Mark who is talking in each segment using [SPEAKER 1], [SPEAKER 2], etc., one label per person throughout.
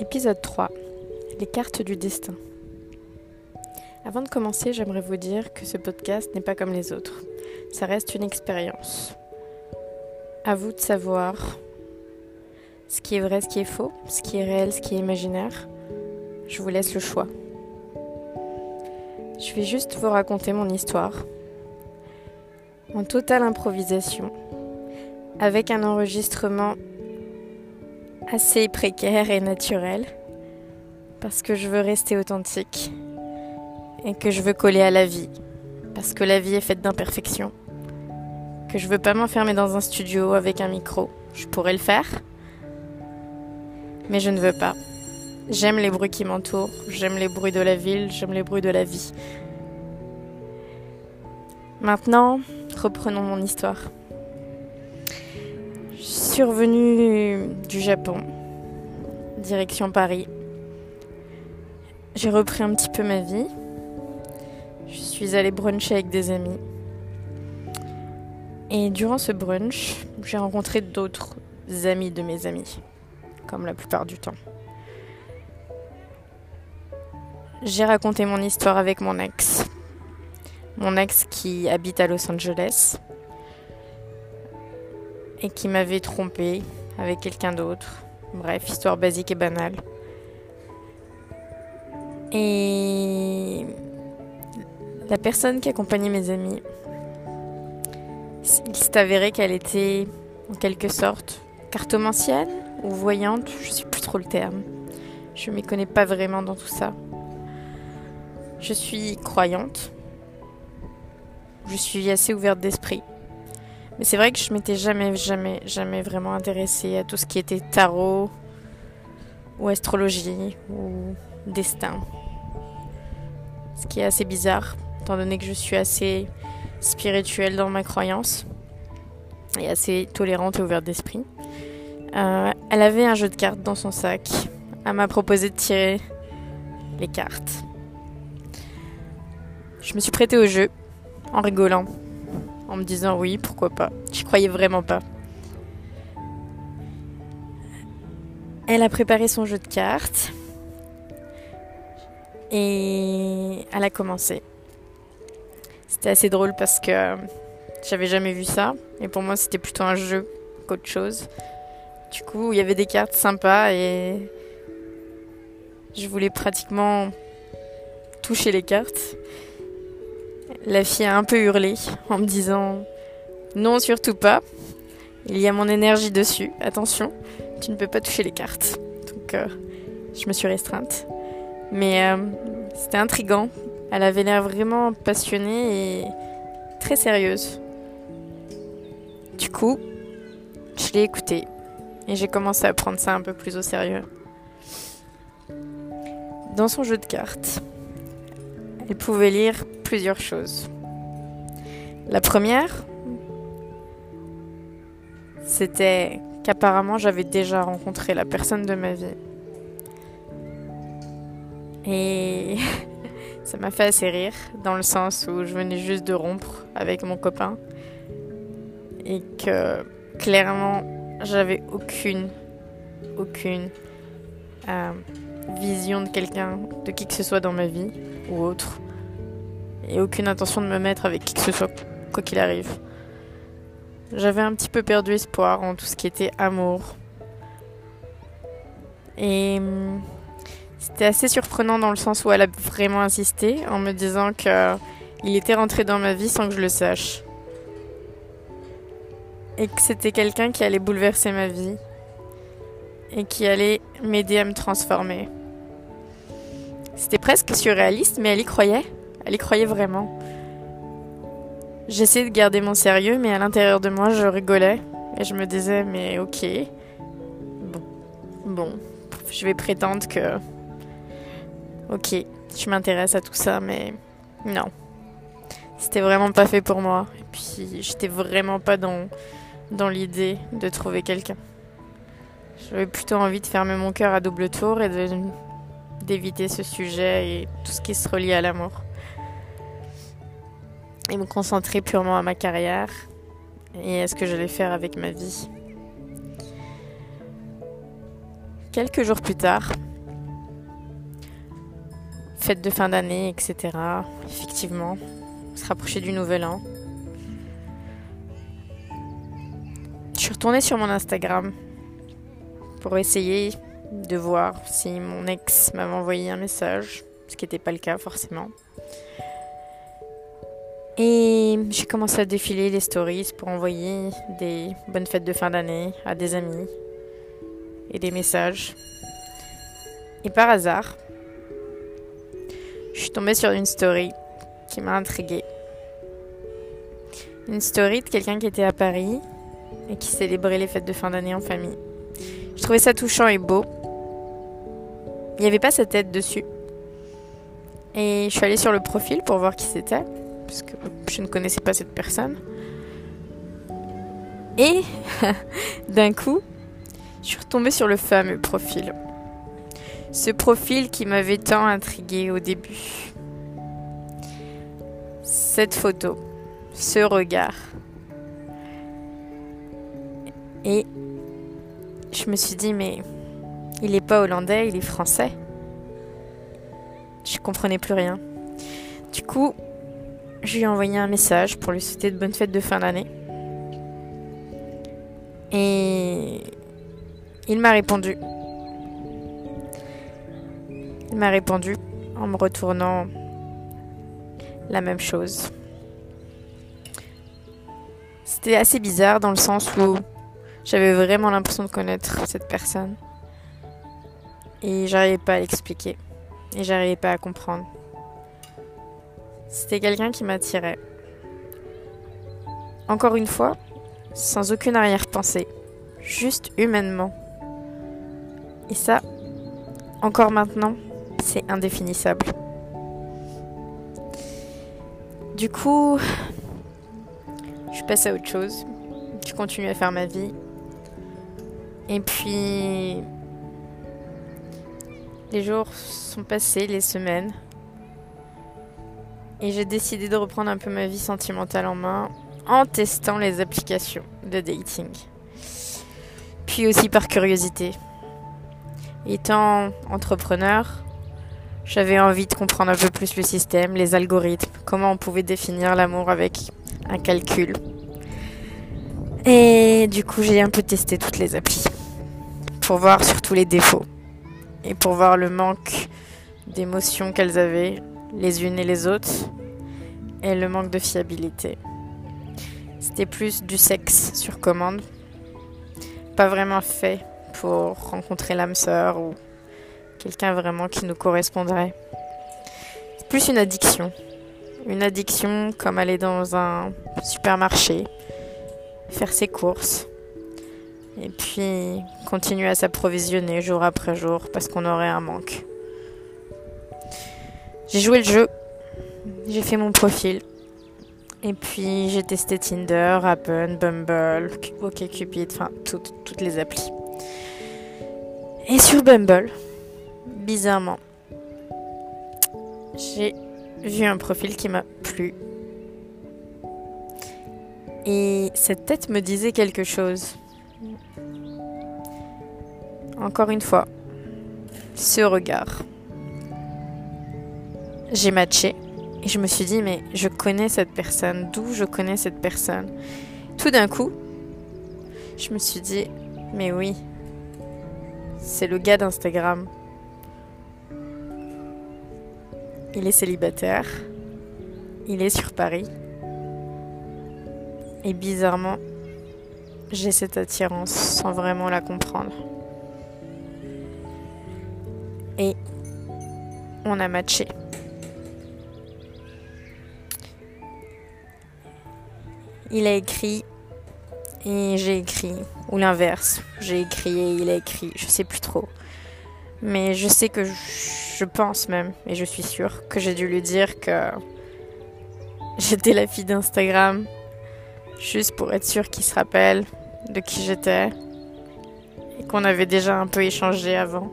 [SPEAKER 1] Épisode 3 Les cartes du destin. Avant de commencer, j'aimerais vous dire que ce podcast n'est pas comme les autres. Ça reste une expérience. À vous de savoir ce qui est vrai, ce qui est faux, ce qui est réel, ce qui est imaginaire. Je vous laisse le choix. Je vais juste vous raconter mon histoire en totale improvisation avec un enregistrement assez précaire et naturel parce que je veux rester authentique et que je veux coller à la vie parce que la vie est faite d'imperfections que je veux pas m'enfermer dans un studio avec un micro. Je pourrais le faire mais je ne veux pas. J'aime les bruits qui m'entourent j'aime les bruits de la ville j'aime les bruits de la vie. Maintenant reprenons mon histoire suis revenue du Japon, direction Paris. J'ai repris un petit peu ma vie. Je suis allée bruncher avec des amis. Et durant ce brunch, j'ai rencontré d'autres amis de mes amis, comme la plupart du temps. J'ai raconté mon histoire avec mon ex. Mon ex qui habite à Los Angeles et qui m'avait trompé avec quelqu'un d'autre. Bref, histoire basique et banale. Et la personne qui accompagnait mes amis, il s'est avéré qu'elle était en quelque sorte cartomancienne ou voyante, je sais plus trop le terme. Je m'y connais pas vraiment dans tout ça. Je suis croyante. Je suis assez ouverte d'esprit. Mais c'est vrai que je m'étais jamais, jamais, jamais vraiment intéressée à tout ce qui était tarot ou astrologie ou destin. Ce qui est assez bizarre, étant donné que je suis assez spirituelle dans ma croyance et assez tolérante et ouverte d'esprit. Euh, elle avait un jeu de cartes dans son sac. Elle m'a proposé de tirer les cartes. Je me suis prêtée au jeu en rigolant en me disant oui, pourquoi pas. Je croyais vraiment pas. Elle a préparé son jeu de cartes et elle a commencé. C'était assez drôle parce que j'avais jamais vu ça et pour moi c'était plutôt un jeu qu'autre chose. Du coup, il y avait des cartes sympas et je voulais pratiquement toucher les cartes. La fille a un peu hurlé en me disant Non, surtout pas. Il y a mon énergie dessus. Attention, tu ne peux pas toucher les cartes. Donc, euh, je me suis restreinte. Mais euh, c'était intrigant. Elle avait l'air vraiment passionnée et très sérieuse. Du coup, je l'ai écoutée et j'ai commencé à prendre ça un peu plus au sérieux. Dans son jeu de cartes, elle pouvait lire plusieurs choses. La première, c'était qu'apparemment j'avais déjà rencontré la personne de ma vie. Et ça m'a fait assez rire, dans le sens où je venais juste de rompre avec mon copain. Et que clairement, j'avais aucune, aucune euh, vision de quelqu'un, de qui que ce soit dans ma vie ou autre et aucune intention de me mettre avec qui que ce soit, quoi qu'il arrive. J'avais un petit peu perdu espoir en tout ce qui était amour. Et hum, c'était assez surprenant dans le sens où elle a vraiment insisté en me disant que il était rentré dans ma vie sans que je le sache. Et que c'était quelqu'un qui allait bouleverser ma vie et qui allait m'aider à me transformer. C'était presque surréaliste, mais elle y croyait. Elle y croyait vraiment. J'essayais de garder mon sérieux, mais à l'intérieur de moi, je rigolais. Et je me disais, mais ok. Bon. Bon. Je vais prétendre que. Ok, je m'intéresse à tout ça, mais. Non. C'était vraiment pas fait pour moi. Et puis, j'étais vraiment pas dans, dans l'idée de trouver quelqu'un. J'avais plutôt envie de fermer mon cœur à double tour et d'éviter ce sujet et tout ce qui se relie à l'amour et me concentrer purement à ma carrière et à ce que j'allais faire avec ma vie. Quelques jours plus tard, fête de fin d'année, etc. Effectivement, se rapprocher du nouvel an. Je suis retournée sur mon Instagram pour essayer de voir si mon ex m'avait envoyé un message, ce qui n'était pas le cas forcément. Et j'ai commencé à défiler les stories pour envoyer des bonnes fêtes de fin d'année à des amis et des messages. Et par hasard, je suis tombée sur une story qui m'a intriguée. Une story de quelqu'un qui était à Paris et qui célébrait les fêtes de fin d'année en famille. Je trouvais ça touchant et beau. Il n'y avait pas sa tête dessus. Et je suis allée sur le profil pour voir qui c'était, parce que je ne connaissais pas cette personne. Et d'un coup, je suis retombée sur le fameux profil. Ce profil qui m'avait tant intrigué au début. Cette photo, ce regard. Et je me suis dit, mais il n'est pas hollandais, il est français. Je comprenais plus rien. Du coup, je lui ai envoyé un message pour lui souhaiter de bonnes fêtes de fin d'année. Et il m'a répondu. Il m'a répondu en me retournant la même chose. C'était assez bizarre dans le sens où j'avais vraiment l'impression de connaître cette personne. Et j'arrivais pas à l'expliquer. Et j'arrivais pas à comprendre. C'était quelqu'un qui m'attirait. Encore une fois, sans aucune arrière-pensée. Juste humainement. Et ça, encore maintenant, c'est indéfinissable. Du coup, je passe à autre chose. Je continue à faire ma vie. Et puis, les jours sont passés, les semaines. Et j'ai décidé de reprendre un peu ma vie sentimentale en main en testant les applications de dating. Puis aussi par curiosité. Étant entrepreneur, j'avais envie de comprendre un peu plus le système, les algorithmes, comment on pouvait définir l'amour avec un calcul. Et du coup, j'ai un peu testé toutes les applis pour voir surtout les défauts et pour voir le manque d'émotions qu'elles avaient les unes et les autres et le manque de fiabilité. C'était plus du sexe sur commande, pas vraiment fait pour rencontrer l'âme sœur ou quelqu'un vraiment qui nous correspondrait. Plus une addiction. Une addiction comme aller dans un supermarché, faire ses courses, et puis continuer à s'approvisionner jour après jour parce qu'on aurait un manque. J'ai joué le jeu, j'ai fait mon profil, et puis j'ai testé Tinder, Appen, Bumble, OkCupid, enfin toutes les applis. Et sur Bumble, bizarrement, j'ai vu un profil qui m'a plu. Et cette tête me disait quelque chose. Encore une fois, ce regard. J'ai matché et je me suis dit, mais je connais cette personne, d'où je connais cette personne. Tout d'un coup, je me suis dit, mais oui, c'est le gars d'Instagram. Il est célibataire. Il est sur Paris. Et bizarrement, j'ai cette attirance sans vraiment la comprendre. Et on a matché. Il a écrit et j'ai écrit, ou l'inverse. J'ai écrit et il a écrit, je sais plus trop. Mais je sais que je pense même, et je suis sûre, que j'ai dû lui dire que j'étais la fille d'Instagram, juste pour être sûre qu'il se rappelle de qui j'étais, et qu'on avait déjà un peu échangé avant.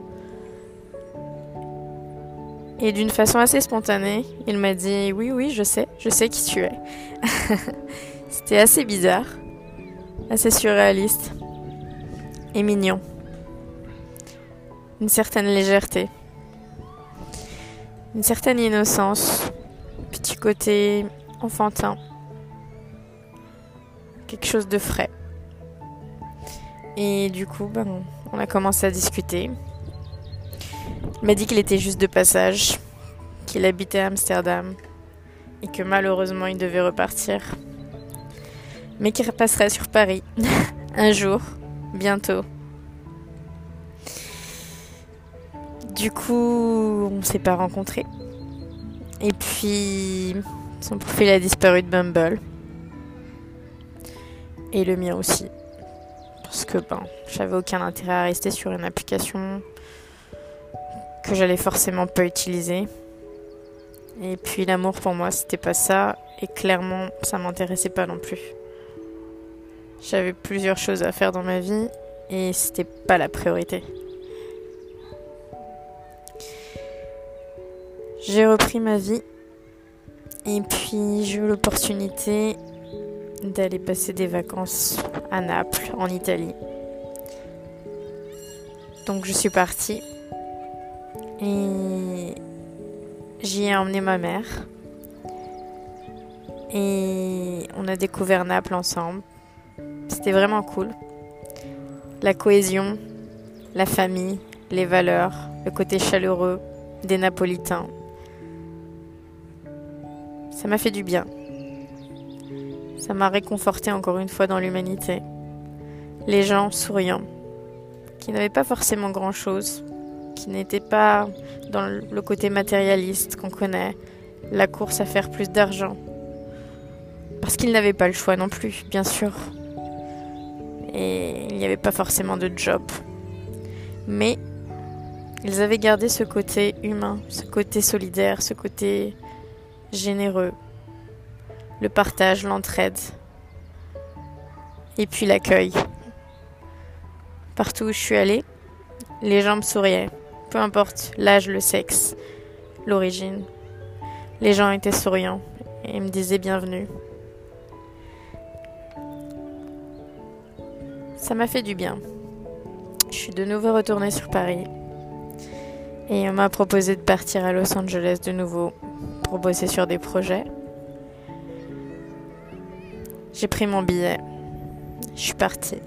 [SPEAKER 1] Et d'une façon assez spontanée, il m'a dit Oui, oui, je sais, je sais qui tu es. C'était assez bizarre, assez surréaliste et mignon une certaine légèreté. une certaine innocence, petit côté enfantin, quelque chose de frais. Et du coup, ben, on a commencé à discuter. Il m'a dit qu'il était juste de passage, qu'il habitait à Amsterdam et que malheureusement il devait repartir. Mais qu'il repasserait sur Paris un jour, bientôt. Du coup, on s'est pas rencontrés. Et puis, son profil a disparu de Bumble. Et le mien aussi. Parce que ben, j'avais aucun intérêt à rester sur une application que j'allais forcément pas utiliser. Et puis l'amour pour moi, c'était pas ça. Et clairement, ça m'intéressait pas non plus. J'avais plusieurs choses à faire dans ma vie et c'était pas la priorité. J'ai repris ma vie et puis j'ai eu l'opportunité d'aller passer des vacances à Naples, en Italie. Donc je suis partie et j'y ai emmené ma mère. Et on a découvert Naples ensemble. C'était vraiment cool. La cohésion, la famille, les valeurs, le côté chaleureux des Napolitains. Ça m'a fait du bien. Ça m'a réconforté encore une fois dans l'humanité. Les gens souriants, qui n'avaient pas forcément grand-chose, qui n'étaient pas dans le côté matérialiste qu'on connaît, la course à faire plus d'argent. Parce qu'ils n'avaient pas le choix non plus, bien sûr. Et il n'y avait pas forcément de job. Mais ils avaient gardé ce côté humain, ce côté solidaire, ce côté généreux, le partage, l'entraide, et puis l'accueil. Partout où je suis allée, les gens me souriaient, peu importe l'âge, le sexe, l'origine. Les gens étaient souriants et me disaient bienvenue. Ça m'a fait du bien. Je suis de nouveau retournée sur Paris et on m'a proposé de partir à Los Angeles de nouveau pour bosser sur des projets. J'ai pris mon billet. Je suis partie.